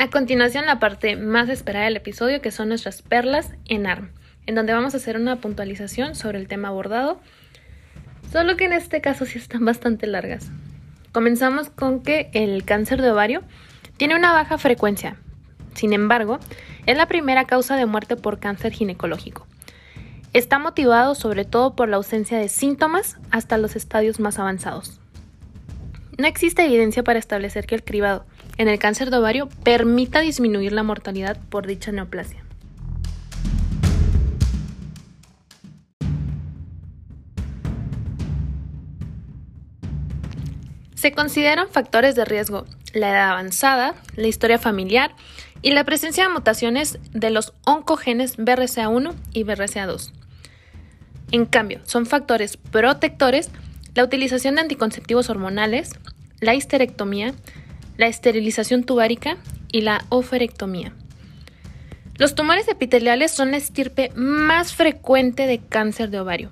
A continuación, la parte más esperada del episodio, que son nuestras perlas en ARM, en donde vamos a hacer una puntualización sobre el tema abordado, solo que en este caso sí están bastante largas. Comenzamos con que el cáncer de ovario tiene una baja frecuencia, sin embargo, es la primera causa de muerte por cáncer ginecológico. Está motivado sobre todo por la ausencia de síntomas hasta los estadios más avanzados. No existe evidencia para establecer que el cribado en el cáncer de ovario permita disminuir la mortalidad por dicha neoplasia. Se consideran factores de riesgo la edad avanzada, la historia familiar y la presencia de mutaciones de los oncogenes BRCA1 y BRCA2. En cambio, son factores protectores la utilización de anticonceptivos hormonales, la histerectomía, la esterilización tubárica y la oferectomía. Los tumores epiteliales son la estirpe más frecuente de cáncer de ovario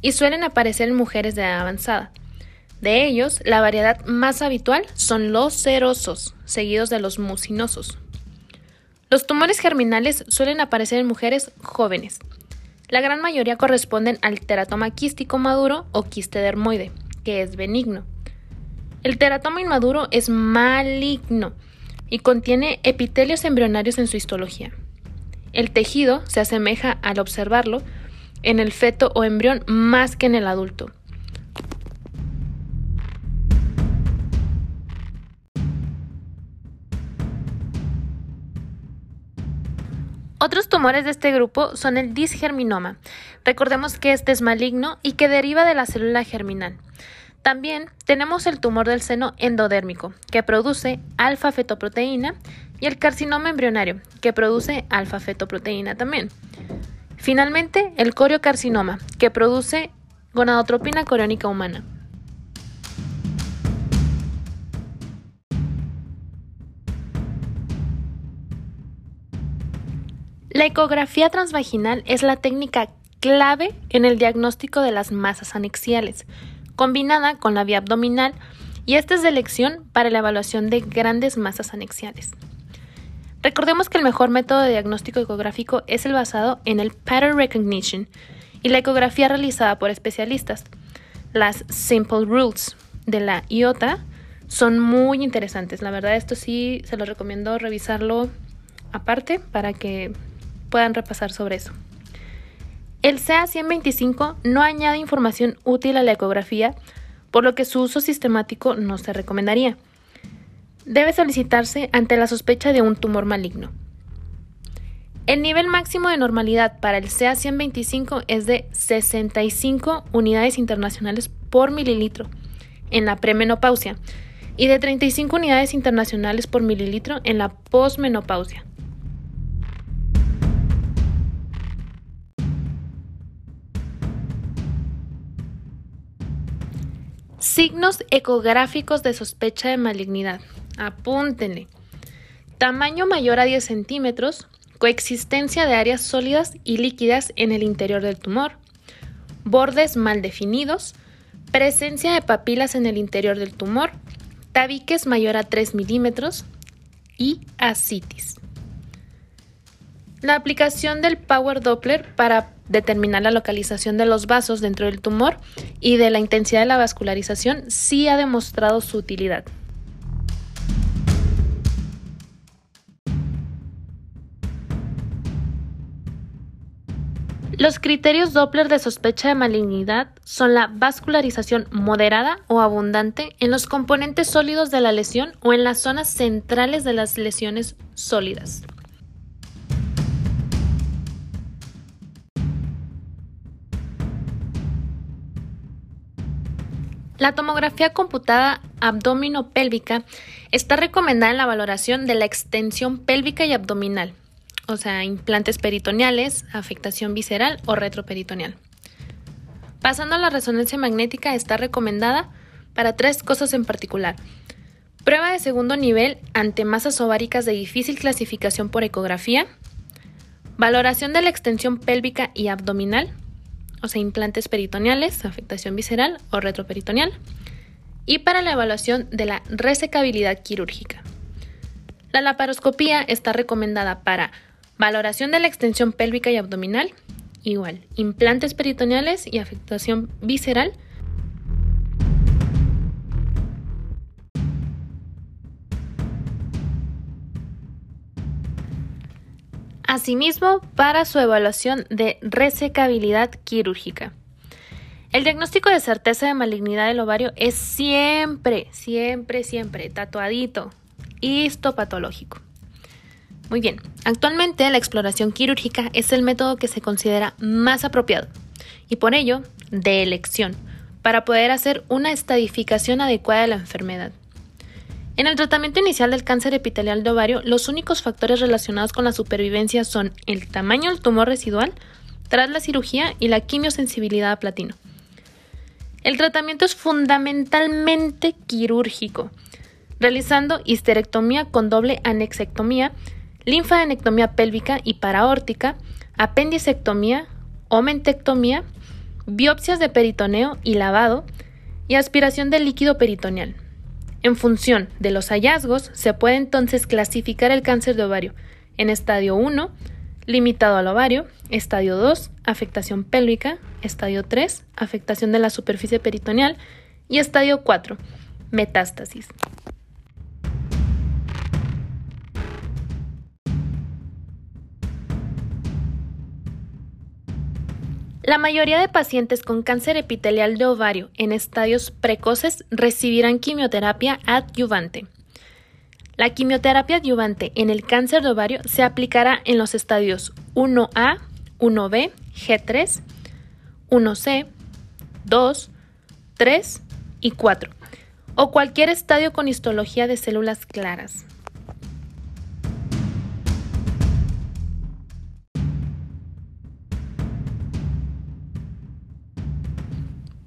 y suelen aparecer en mujeres de edad avanzada. De ellos, la variedad más habitual son los serosos, seguidos de los mucinosos. Los tumores germinales suelen aparecer en mujeres jóvenes. La gran mayoría corresponden al teratoma quístico maduro o quiste dermoide, que es benigno. El teratoma inmaduro es maligno y contiene epitelios embrionarios en su histología. El tejido se asemeja al observarlo en el feto o embrión más que en el adulto. Otros tumores de este grupo son el disgerminoma. Recordemos que este es maligno y que deriva de la célula germinal. También tenemos el tumor del seno endodérmico, que produce alfa-fetoproteína, y el carcinoma embrionario, que produce alfa-fetoproteína también. Finalmente, el coriocarcinoma, que produce gonadotropina coriónica humana. La ecografía transvaginal es la técnica clave en el diagnóstico de las masas anexiales, combinada con la vía abdominal, y esta es de elección para la evaluación de grandes masas anexiales. Recordemos que el mejor método de diagnóstico ecográfico es el basado en el pattern recognition y la ecografía realizada por especialistas. Las simple rules de la IOTA son muy interesantes. La verdad, esto sí se lo recomiendo revisarlo aparte para que puedan repasar sobre eso. El CA125 no añade información útil a la ecografía, por lo que su uso sistemático no se recomendaría. Debe solicitarse ante la sospecha de un tumor maligno. El nivel máximo de normalidad para el CA125 es de 65 unidades internacionales por mililitro en la premenopausia y de 35 unidades internacionales por mililitro en la posmenopausia. Signos ecográficos de sospecha de malignidad. Apúntenle. Tamaño mayor a 10 centímetros, coexistencia de áreas sólidas y líquidas en el interior del tumor, bordes mal definidos, presencia de papilas en el interior del tumor, tabiques mayor a 3 milímetros y ascitis. La aplicación del Power Doppler para determinar la localización de los vasos dentro del tumor y de la intensidad de la vascularización sí ha demostrado su utilidad. Los criterios Doppler de sospecha de malignidad son la vascularización moderada o abundante en los componentes sólidos de la lesión o en las zonas centrales de las lesiones sólidas. La tomografía computada abdominopélvica está recomendada en la valoración de la extensión pélvica y abdominal, o sea, implantes peritoneales, afectación visceral o retroperitoneal. Pasando a la resonancia magnética, está recomendada para tres cosas en particular. Prueba de segundo nivel ante masas ováricas de difícil clasificación por ecografía. Valoración de la extensión pélvica y abdominal o sea, implantes peritoneales, afectación visceral o retroperitoneal, y para la evaluación de la resecabilidad quirúrgica. La laparoscopía está recomendada para valoración de la extensión pélvica y abdominal, igual, implantes peritoneales y afectación visceral, Asimismo, para su evaluación de resecabilidad quirúrgica. El diagnóstico de certeza de malignidad del ovario es siempre, siempre, siempre tatuadito, histopatológico. Muy bien, actualmente la exploración quirúrgica es el método que se considera más apropiado y por ello de elección para poder hacer una estadificación adecuada de la enfermedad. En el tratamiento inicial del cáncer epitelial de ovario, los únicos factores relacionados con la supervivencia son el tamaño del tumor residual tras la cirugía y la quimiosensibilidad a platino. El tratamiento es fundamentalmente quirúrgico, realizando histerectomía con doble anexectomía, linfadenectomía pélvica y paraórtica, apendicectomía, omentectomía, biopsias de peritoneo y lavado, y aspiración del líquido peritoneal. En función de los hallazgos, se puede entonces clasificar el cáncer de ovario. En estadio 1, limitado al ovario, estadio 2, afectación pélvica, estadio 3, afectación de la superficie peritoneal. Y estadio 4, metástasis. La mayoría de pacientes con cáncer epitelial de ovario en estadios precoces recibirán quimioterapia adyuvante. La quimioterapia adyuvante en el cáncer de ovario se aplicará en los estadios 1A, 1B, G3, 1C, 2, 3 y 4, o cualquier estadio con histología de células claras.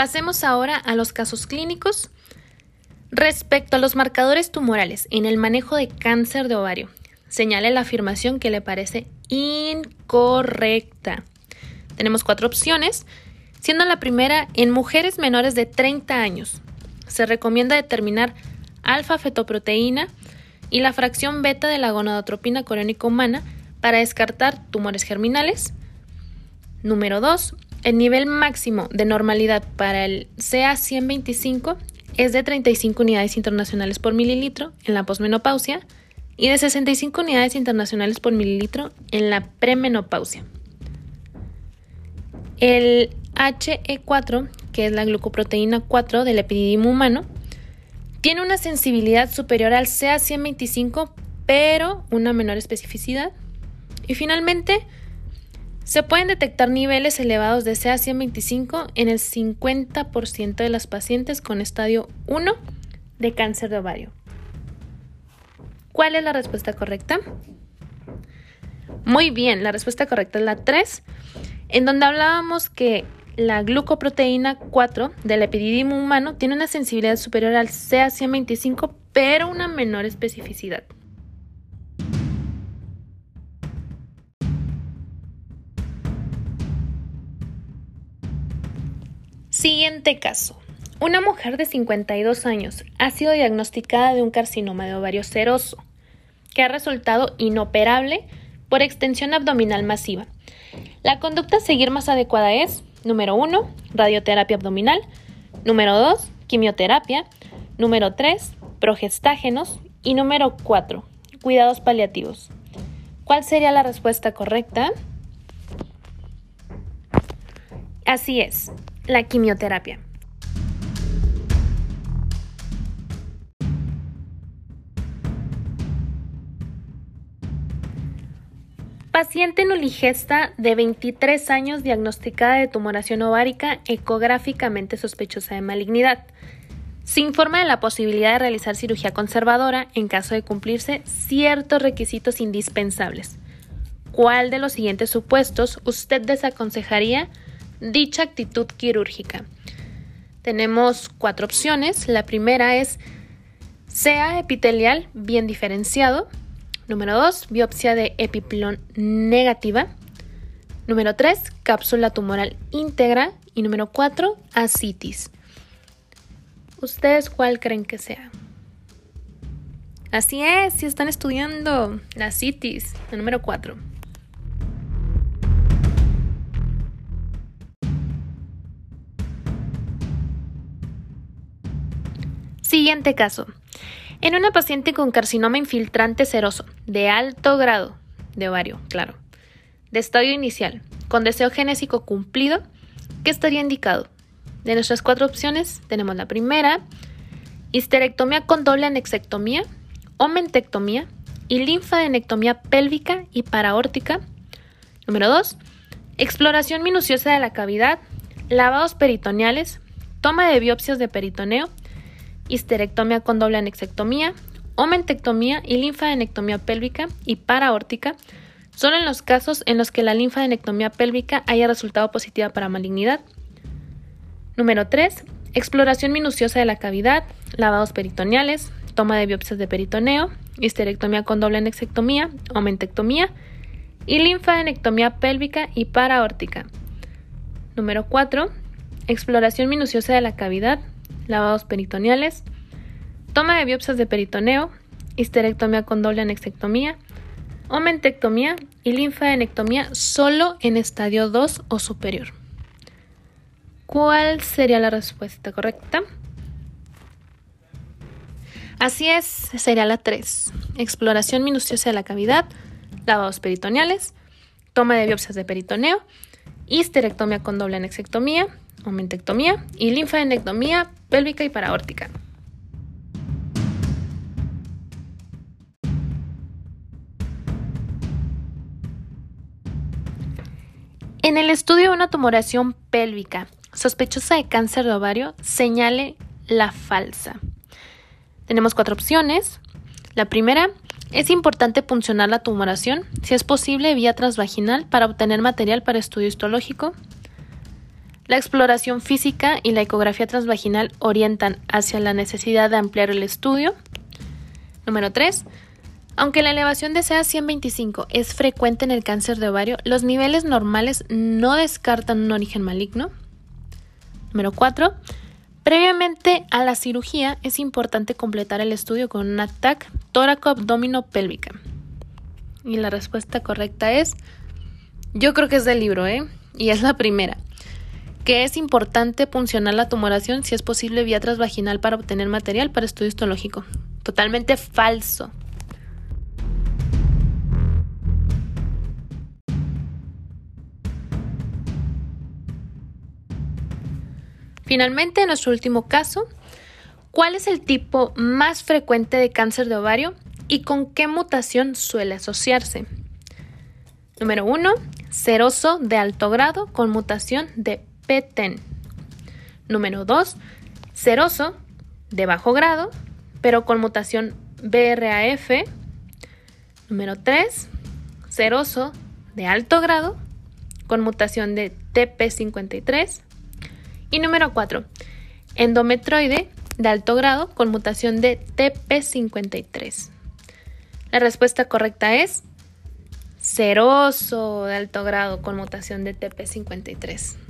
Pasemos ahora a los casos clínicos. Respecto a los marcadores tumorales en el manejo de cáncer de ovario, señale la afirmación que le parece incorrecta. Tenemos cuatro opciones, siendo la primera en mujeres menores de 30 años. Se recomienda determinar alfa-fetoproteína y la fracción beta de la gonadotropina coriónica humana para descartar tumores germinales. Número 2. El nivel máximo de normalidad para el CA125 es de 35 unidades internacionales por mililitro en la posmenopausia y de 65 unidades internacionales por mililitro en la premenopausia. El HE4, que es la glucoproteína 4 del epididimo humano, tiene una sensibilidad superior al CA125, pero una menor especificidad. Y finalmente, se pueden detectar niveles elevados de CA125 en el 50% de las pacientes con estadio 1 de cáncer de ovario. ¿Cuál es la respuesta correcta? Muy bien, la respuesta correcta es la 3, en donde hablábamos que la glucoproteína 4 del epididimo humano tiene una sensibilidad superior al CA125, pero una menor especificidad. Siguiente caso. Una mujer de 52 años ha sido diagnosticada de un carcinoma de ovario seroso, que ha resultado inoperable por extensión abdominal masiva. La conducta a seguir más adecuada es, número 1, radioterapia abdominal, número 2, quimioterapia, número 3, progestágenos y número 4, cuidados paliativos. ¿Cuál sería la respuesta correcta? Así es, la quimioterapia. Paciente nuligesta de 23 años diagnosticada de tumoración ovárica ecográficamente sospechosa de malignidad. Se informa de la posibilidad de realizar cirugía conservadora en caso de cumplirse ciertos requisitos indispensables. ¿Cuál de los siguientes supuestos usted desaconsejaría dicha actitud quirúrgica. Tenemos cuatro opciones. La primera es sea epitelial bien diferenciado. Número 2, biopsia de epiplón negativa. Número 3, cápsula tumoral íntegra. Y número 4, ascitis. ¿Ustedes cuál creen que sea? Así es, si están estudiando la CITIS, el número 4. Siguiente caso. En una paciente con carcinoma infiltrante seroso de alto grado de ovario, claro, de estadio inicial, con deseo genésico cumplido, ¿qué estaría indicado? De nuestras cuatro opciones tenemos la primera, histerectomía con doble anexectomía o mentectomía y linfadenectomía pélvica y paraórtica. Número 2. Exploración minuciosa de la cavidad, lavados peritoneales, toma de biopsias de peritoneo, histerectomía con doble anexectomía, omentectomía y linfadenectomía pélvica y paraórtica, solo en los casos en los que la linfadenectomía pélvica haya resultado positiva para malignidad. Número 3. Exploración minuciosa de la cavidad, lavados peritoneales, toma de biopsias de peritoneo, histerectomía con doble anexectomía o mentectomía y linfadenectomía pélvica y paraórtica. Número 4. Exploración minuciosa de la cavidad, lavados peritoneales, toma de biopsias de peritoneo, histerectomía con doble anexectomía, omentectomía y linfadenectomía solo en estadio 2 o superior. ¿Cuál sería la respuesta correcta? Así es, sería la 3. Exploración minuciosa de la cavidad, lavados peritoneales, toma de biopsias de peritoneo, histerectomía con doble anexectomía, omentectomía y linfadenectomía pélvica y paraórtica. En el estudio de una tumoración pélvica sospechosa de cáncer de ovario, señale la falsa. Tenemos cuatro opciones. La primera, es importante puncionar la tumoración, si es posible, vía transvaginal para obtener material para estudio histológico. La exploración física y la ecografía transvaginal orientan hacia la necesidad de ampliar el estudio. Número 3. Aunque la elevación de CA125 es frecuente en el cáncer de ovario, los niveles normales no descartan un origen maligno. Número 4. Previamente a la cirugía es importante completar el estudio con una TAC tóraco-abdomino-pélvica. Y la respuesta correcta es, yo creo que es del libro, ¿eh? Y es la primera, que es importante puncionar la tumoración si es posible vía transvaginal para obtener material para estudio histológico. Totalmente falso. Finalmente, en nuestro último caso, ¿cuál es el tipo más frecuente de cáncer de ovario y con qué mutación suele asociarse? Número 1. Seroso de alto grado con mutación de PTEN. Número 2. Seroso de bajo grado, pero con mutación BRAF. Número 3. Seroso de alto grado con mutación de TP53. Y número 4. Endometroide de alto grado con mutación de TP53. La respuesta correcta es seroso de alto grado con mutación de TP53.